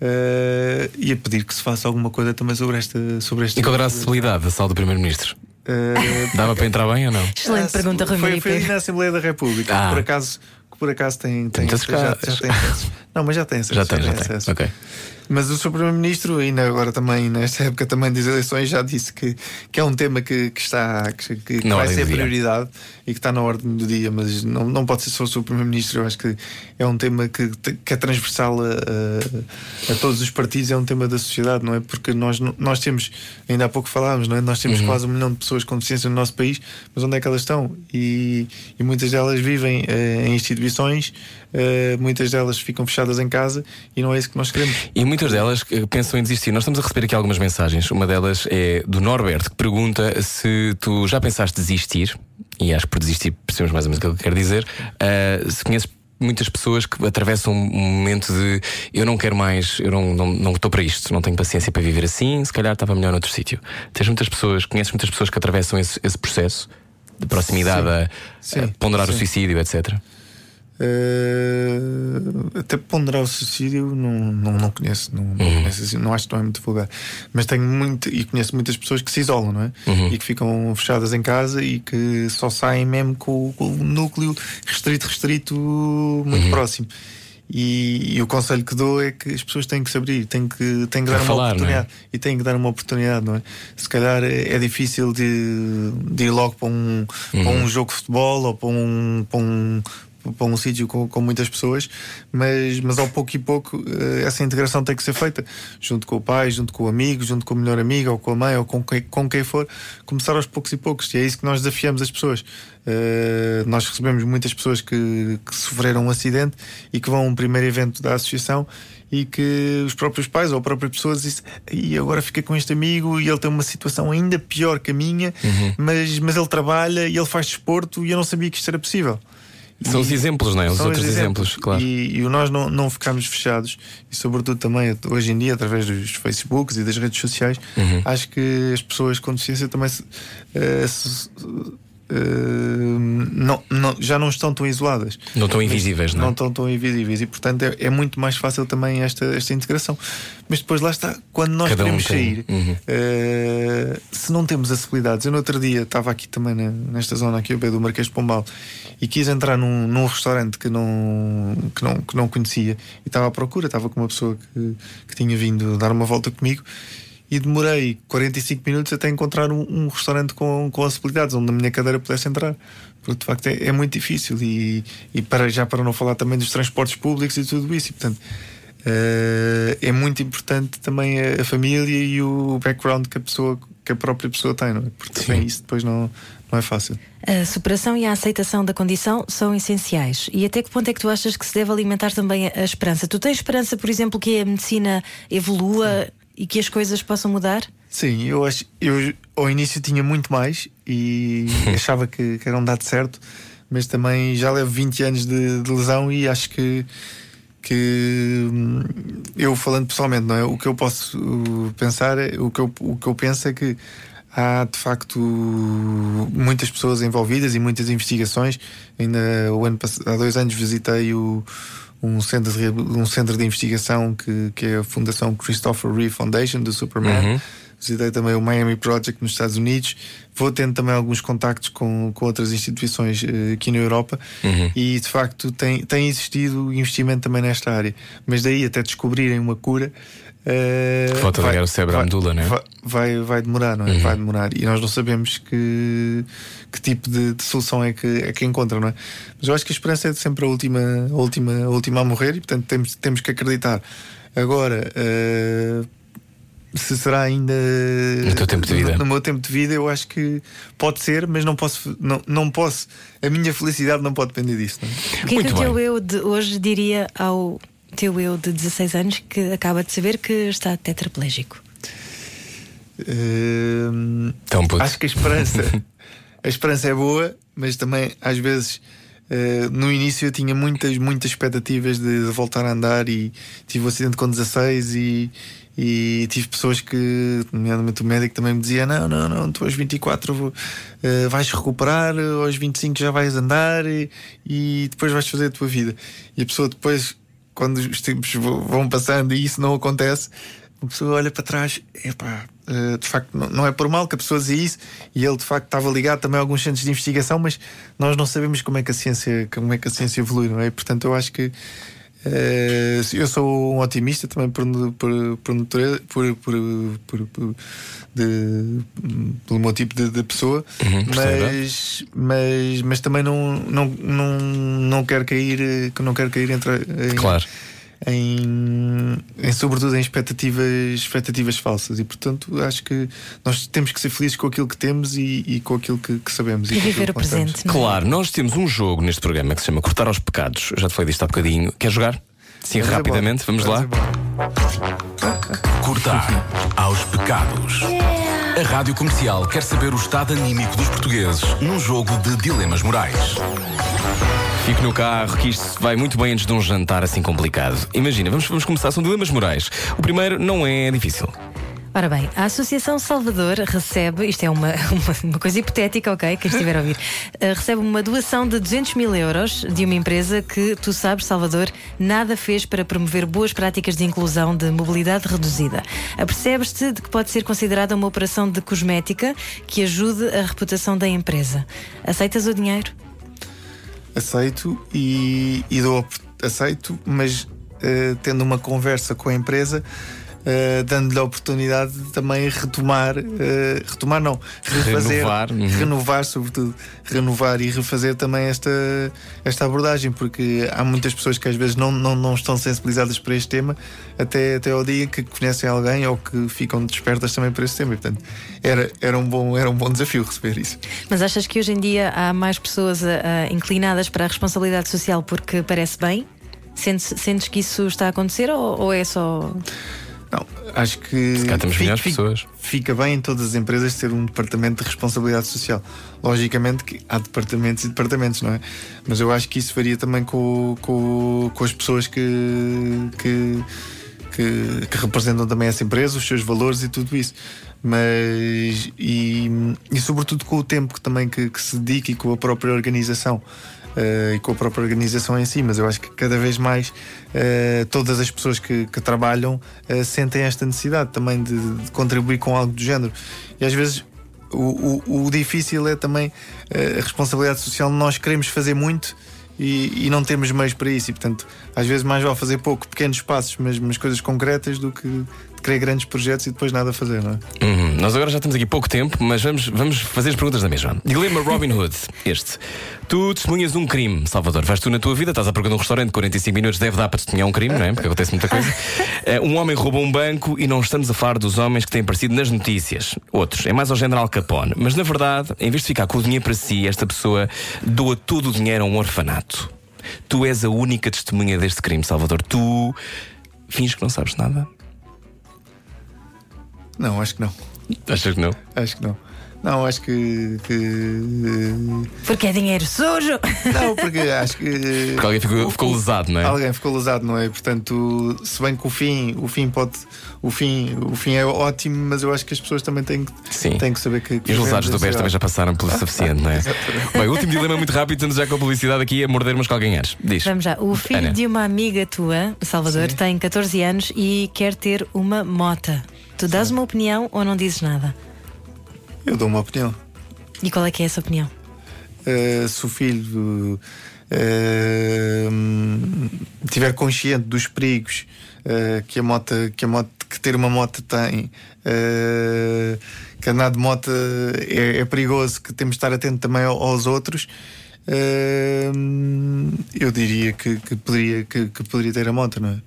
eh, e a pedir que se faça alguma coisa também sobre esta. Sobre esta E qual era a acessibilidade da sala do Primeiro-Ministro? Eh, Dava para entrar bem ou não? Excelente ah, pergunta, Rui foi, foi na Assembleia da República, Ah. que por acaso, que por acaso tem, tem, muitas já, já tem acesso. Não, mas já tem acesso. Já tem, já tem. acesso. Ok. Mas o Sr. Primeiro-Ministro, ainda agora também, nesta época também das eleições, já disse que, que é um tema que, que está que, que vai ser prioridade e que está na ordem do dia, mas não, não pode ser só o Sr. Primeiro-Ministro. Eu acho que é um tema que, que é transversal a, a, a todos os partidos, é um tema da sociedade, não é? Porque nós, nós temos, ainda há pouco falávamos, não é? Nós Uhum. temos quase um milhão de pessoas com deficiência no nosso país, mas onde é que elas estão? E, e muitas delas vivem eh, em instituições, eh, muitas delas ficam fechadas em casa e não é isso que nós queremos. E muitas delas eh, pensam em desistir. Nós estamos a receber aqui algumas mensagens. Uma delas é do Norberto, que pergunta se tu já pensaste desistir, e acho que por desistir percebemos mais ou menos o que ele quer dizer, ah, se conheces muitas pessoas que atravessam um momento de eu não quero mais, eu não, não, não estou para isto, não tenho paciência para viver assim, se calhar estava melhor noutro sítio. Tens muitas pessoas, conheces muitas pessoas que atravessam esse, esse processo de proximidade a, Sim, a ponderar o sim. suicídio, etc. Uh, até ponderar o suicídio não, não, não conheço, não, não, conheço assim, não acho que não é muito vulgar. Mas tenho muito e conheço muitas pessoas que se isolam, não é? E que ficam fechadas em casa e que só saem mesmo com, com o núcleo restrito, restrito, muito próximo. E, e o conselho que dou é que as pessoas têm que se abrir, têm que, têm que dar uma falar, não é? oportunidade e têm que dar uma oportunidade, não é? Se calhar é, é difícil de, de ir logo para um, para um jogo de futebol ou para um, para um, para um sítio com, com muitas pessoas, mas, mas ao pouco e pouco eh, essa integração tem que ser feita junto com o pai, junto com o amigo, junto com a melhor amiga ou com a mãe ou com quem, com quem for, começar aos poucos e poucos. E é isso que nós desafiamos as pessoas. Eh, nós recebemos muitas pessoas que, que sofreram um acidente e que vão a um primeiro evento da associação e que os próprios pais ou a própria pessoa dizem e agora fiquei com este amigo e ele tem uma situação ainda pior que a minha, mas, mas ele trabalha e ele faz desporto e eu não sabia que isto era possível. São os exemplos, não é? Os outros os exemplos, claro. E, e nós não, não ficarmos fechados, e sobretudo também hoje em dia, através dos Facebooks e das redes sociais, Uhum. acho que as pessoas com deficiência também se, eh, se- não, não- já não estão tão isoladas. Não estão invisíveis, não é? Não estão tão invisíveis e, portanto, é, é muito mais fácil também esta, esta integração. Mas depois lá está, quando nós Cada um queremos tem- sair, Uhum. eh, se não temos acessibilidades, eu no outro dia estava aqui também na- nesta zona aqui ao pé do Marquês de Pombal e quis entrar num, num restaurante que não, que, não, que não conhecia e estava à procura, estava com uma pessoa que, que tinha vindo dar uma volta comigo. E demorei 45 minutos até encontrar um, um restaurante com, com acessibilidades onde a minha cadeira pudesse entrar. Porque de facto é, é muito difícil. E, e para, já para não falar também dos transportes públicos e tudo isso. E, portanto, eh, é muito importante também a, a família e o background que a pessoa que a própria pessoa tem, não é? Porque sem isso depois não, não é fácil. A superação e a aceitação da condição são essenciais. E até que ponto é que tu achas que se deve alimentar também a a esperança? Tu tens esperança, por exemplo, que a medicina evolua e que as coisas possam mudar? Sim, eu acho. Eu ao início tinha muito mais e achava que, que era um dado certo, mas também já levo 20 anos de, de lesão e acho que. que hum, eu falando pessoalmente, não é? O que eu posso uh, pensar, é- o que eu, o que eu penso é que há de facto muitas pessoas envolvidas e muitas investigações. Ainda o ano há dois anos visitei o, um, centro de, um centro de investigação que, que é a Fundação Christopher Reeve Foundation do Superman. Uhum. Visitei também o Miami Project nos Estados Unidos. Vou tendo também alguns contactos com, com outras instituições eh, aqui na Europa Uhum. e de facto tem, tem existido investimento também nesta área. Mas daí até descobrirem uma cura. Eh, Falta vai- ligar o cérebro à vai- medula, não é? Vai, vai, vai demorar, não é? Uhum. Vai demorar. E nós não sabemos que, que tipo de, de solução é que, é que encontram, não é? Mas eu acho que a esperança é sempre a última, a última, a última a morrer e portanto temos, temos que acreditar. Agora. eh, se será ainda No teu tempo de vida. no, no meu tempo de vida, eu acho que pode ser, mas não posso, não, não posso. A minha felicidade não pode depender disso. Não é? O que é que o teu eu de hoje diria ao teu eu de 16 anos que acaba de saber que está tetraplégico? Puto. acho que a esperança a esperança é boa, mas também às vezes eh, no início eu tinha muitas, muitas expectativas de, de voltar a andar e tive um acidente com 16 e, e tive pessoas que, nomeadamente o médico, também me dizia: Não, não, não, tu aos 24 eh, vais recuperar, aos 25 já vais andar e, e depois vais fazer a tua vida. E a pessoa depois, quando os tempos vão passando e isso não acontece, a pessoa olha para trás, epá, eh, de facto, não, é por mal que a pessoa dizia isso, e ele de facto estava ligado também a alguns centros de investigação, mas nós não sabemos como é que a ciência, como é que a ciência evolui, não é? Portanto, eu acho que eu sou um otimista também por, por, por, natureza, por, por, por, por- de, pelo meu tipo de, de pessoa, Uhum, percebo. mas, mas, mas também não, não, não, não quero cair, eh, que não quero cair entre, em, Claro. Em, em sobretudo em expectativas, expectativas falsas e portanto acho que nós temos que ser felizes com aquilo que temos e, e com aquilo que, que sabemos E aquilo viver o presente. não é? Claro, nós temos um jogo neste programa que se chama Cortar aos Pecados. Já te falei disto há bocadinho. Quer jogar? Sim, Vamos rapidamente, embora. vamos lá. embora. Cortar aos pecados. A Rádio Comercial quer saber o estado anímico dos portugueses num jogo de dilemas morais. Fico no carro, que isto vai muito bem antes de um jantar assim complicado. Imagina, vamos, vamos começar, são dilemas morais. O primeiro não é difícil. Ora bem, a Associação Salvador recebe, isto é uma, uma, uma coisa hipotética, ok? Quem estiver a ouvir, uh, recebe uma doação de 200 mil euros de uma empresa que, tu sabes, Salvador, nada fez para promover boas práticas de inclusão de mobilidade reduzida. Apercebes-te de que pode ser considerada uma operação de cosmética que ajude a reputação da empresa. Aceitas o dinheiro? Aceito e, e dou aceito, mas uh, tendo uma conversa com a empresa uh, dando-lhe a oportunidade de também retomar, uh, retomar não, refazer, renovar, uhum. renovar, sobretudo, renovar e refazer também esta, esta abordagem, porque há muitas pessoas que às vezes não, não, não estão sensibilizadas para este tema até, até ao dia que conhecem alguém ou que ficam despertas também para este tema. E, portanto, era, era, um bom, era um bom desafio receber isso. Mas achas que hoje em dia há mais pessoas uh, inclinadas para a responsabilidade social porque parece bem? Sentes, sentes que isso está a acontecer ou, ou é só. Não, acho que. Se fica, pessoas. Fica bem em todas as empresas ter um departamento de responsabilidade social. Logicamente que há departamentos e departamentos, não é? Mas eu acho que isso varia também com, com, com as pessoas que, que, que, que representam também essa empresa, os seus valores e tudo isso mas e, e sobretudo com o tempo que também que, que se dedica e com a própria organização uh, e com a própria organização em si, mas eu acho que cada vez mais uh, todas as pessoas que, que trabalham uh, sentem esta necessidade também de, de, contribuir com algo do género. E às vezes o, o, o difícil é também a responsabilidade social. Nós queremos fazer muito e, e, não temos meios para isso. E, portanto, às vezes mais vale fazer pouco, pequenos passos, mas, mas coisas concretas, do que querer grandes projetos e depois nada fazer, não é? Uhum. Nós agora já temos aqui pouco tempo, mas vamos, vamos fazer as perguntas da mesma. Dilema Robin Hood, este. Tu testemunhas um crime, Salvador. Vais tu na tua vida, estás à procura de um restaurante, 45 minutos deve dar para testemunhar um crime, não é? Porque acontece muita coisa. Uh, um homem roubou um banco e não estamos a falar dos homens que têm aparecido nas notícias. Outros, é mais ao General Capone. Mas na verdade, em vez de ficar com o dinheiro para si, esta pessoa doa todo o dinheiro a um orfanato. Tu és a única testemunha deste crime, Salvador. Tu finges que não sabes nada? Não, acho que não. Achas que não? Acho que não. Não, acho que, que. Porque é dinheiro sujo! Não, porque acho que. Porque alguém ficou, ficou lesado, não é? Alguém ficou lesado, não é? Portanto, se bem que o fim, o fim pode. O fim, o fim é ótimo, mas eu acho que as pessoas também têm que, Sim. têm que saber que. que e os lesados do BES também já passaram pelo suficiente, não é? bem, o último dilema muito rápido, estamos já com a publicidade aqui a morder umas calganhares. Diz. Vamos já. O filho Ana. de uma amiga tua, Salvador, Sim. tem 14 anos e quer ter uma mota. Tu dás uma opinião ou não dizes nada? Eu dou uma opinião. E qual é que é essa opinião? Uh, se o filho uh, tiver consciente dos perigos uh, que a moto, que a moto, que ter uma moto tem, que andar de moto é, é, perigoso, que temos de estar atento também aos outros. eu diria que, que poderia, que, que, poderia ter a moto, não é?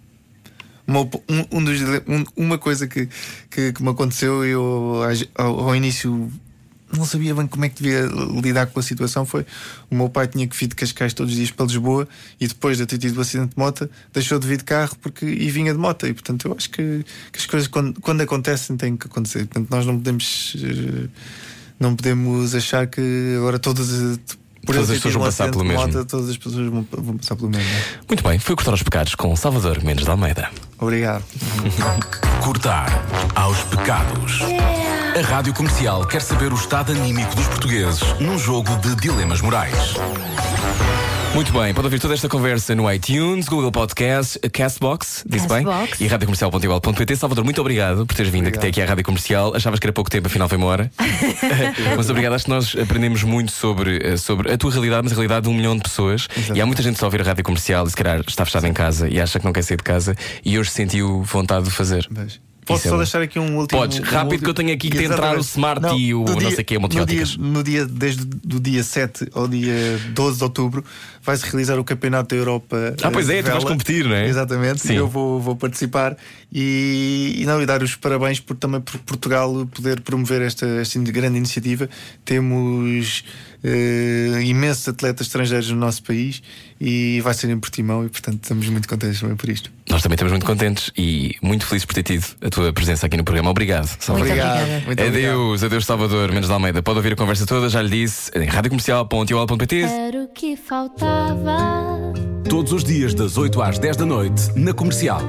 Uma, um, um dos, um, uma coisa que, que, que, me aconteceu, eu ao, ao, início não sabia bem como é que devia lidar com a situação. Foi o meu pai tinha que vir de Cascais todos os dias para Lisboa e depois de ter tido o acidente de moto, deixou de vir de carro porque, e vinha de moto. E portanto, eu acho que, que as coisas, quando, quando acontecem, têm que acontecer. Portanto, nós não podemos. Eh, não podemos achar que agora todas por todas as pessoas vão passar pelo mesmo. Moto, todas as pessoas vão, vão passar pelo mesmo. Muito bem, foi cortar os pecados com Salvador Mendes de Almeida. Obrigado. cortar aos pecados. A Rádio Comercial quer saber o estado anímico dos portugueses num jogo de dilemas morais. Muito bem, pode ouvir toda esta conversa no iTunes, Google Podcast, Castbox, disse bem? E radiocomercial.igual.pt. Salvador, muito obrigado por teres vindo obrigado. até aqui à Rádio Comercial. Achavas que era pouco tempo, afinal foi uma hora. mas obrigado, acho que nós aprendemos muito sobre, eh, sobre a tua realidade, mas a realidade de um milhão de pessoas. Exatamente. E há muita gente que a ouvir a Rádio Comercial e se calhar está fechada em casa e acha que não quer sair de casa e hoje sentiu vontade de fazer. Mas... Posso só é deixar aqui um último. Podes, rápido último... que eu tenho aqui que entrar o Smart não, e o dia, não sei o que, no dia, no dia, desde o dia 7 ao dia 12 de outubro, vai-se realizar o Campeonato da Europa. Ah, pois é, tu vais competir, não é? Exatamente, Sim. eu vou, vou participar e, e, não, e dar os parabéns por também por Portugal poder promover esta, esta grande iniciativa. Temos uh, imensos atletas estrangeiros no nosso país e vai ser em Portimão e, portanto, estamos muito contentes também por isto. Nós também estamos muito contentes e muito felizes por ter tido a tua presença aqui no programa. Obrigado. Salvador. Muito obrigado. Muito adeus, adeus, Salvador Mendes de Almeida. Pode ouvir a conversa toda, já lhe disse, em radiocomercial.pt. Era o que faltava. Todos os dias, das 8 às 10 da noite, na comercial.